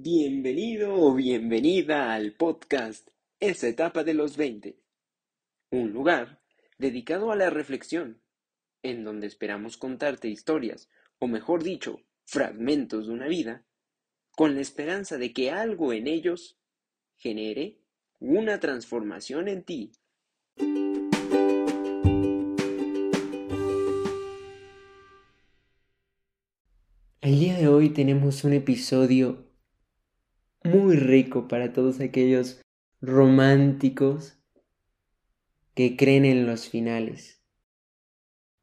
Bienvenido o bienvenida al podcast Esa etapa de los 20, un lugar dedicado a la reflexión, en donde esperamos contarte historias, o mejor dicho, fragmentos de una vida, con la esperanza de que algo en ellos genere una transformación en ti. El día de hoy tenemos un episodio muy rico para todos aquellos románticos que creen en los finales,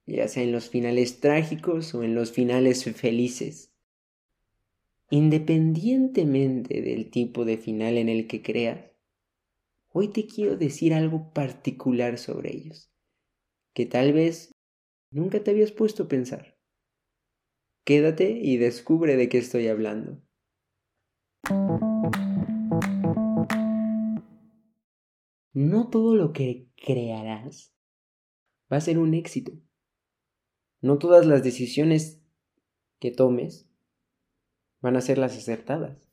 ya sea en los finales trágicos o en los finales felices. Independientemente del tipo de final en el que creas, hoy te quiero decir algo particular sobre ellos, que tal vez nunca te habías puesto a pensar. Quédate y descubre de qué estoy hablando. No todo lo que crearás va a ser un éxito. No todas las decisiones que tomes van a ser las acertadas.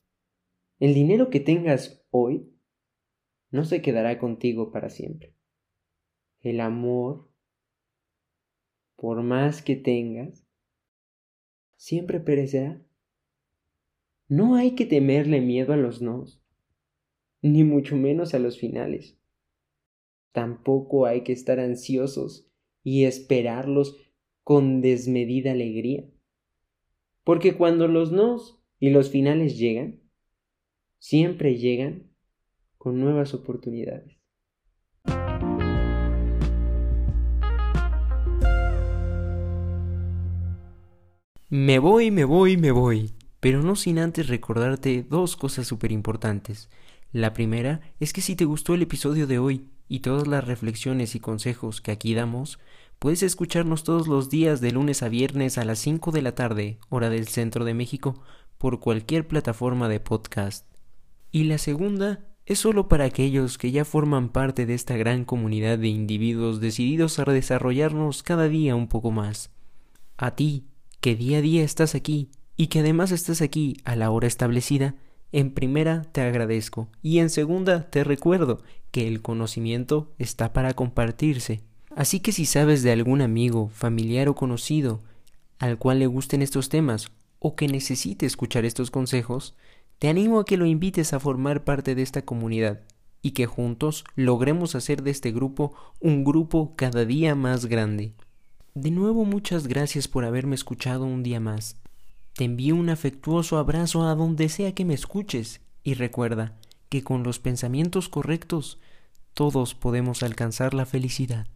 El dinero que tengas hoy no se quedará contigo para siempre. El amor, por más que tengas, siempre perecerá. No hay que temerle miedo a los nos, ni mucho menos a los finales. Tampoco hay que estar ansiosos y esperarlos con desmedida alegría. Porque cuando los nos y los finales llegan, siempre llegan con nuevas oportunidades. Me voy, me voy, me voy pero no sin antes recordarte dos cosas súper importantes. La primera es que si te gustó el episodio de hoy y todas las reflexiones y consejos que aquí damos, puedes escucharnos todos los días de lunes a viernes a las 5 de la tarde, hora del centro de México, por cualquier plataforma de podcast. Y la segunda es solo para aquellos que ya forman parte de esta gran comunidad de individuos decididos a desarrollarnos cada día un poco más. A ti, que día a día estás aquí y que además estés aquí a la hora establecida, en primera te agradezco y en segunda te recuerdo que el conocimiento está para compartirse. Así que si sabes de algún amigo, familiar o conocido al cual le gusten estos temas o que necesite escuchar estos consejos, te animo a que lo invites a formar parte de esta comunidad y que juntos logremos hacer de este grupo un grupo cada día más grande. De nuevo muchas gracias por haberme escuchado un día más. Te envío un afectuoso abrazo a donde sea que me escuches y recuerda que con los pensamientos correctos todos podemos alcanzar la felicidad.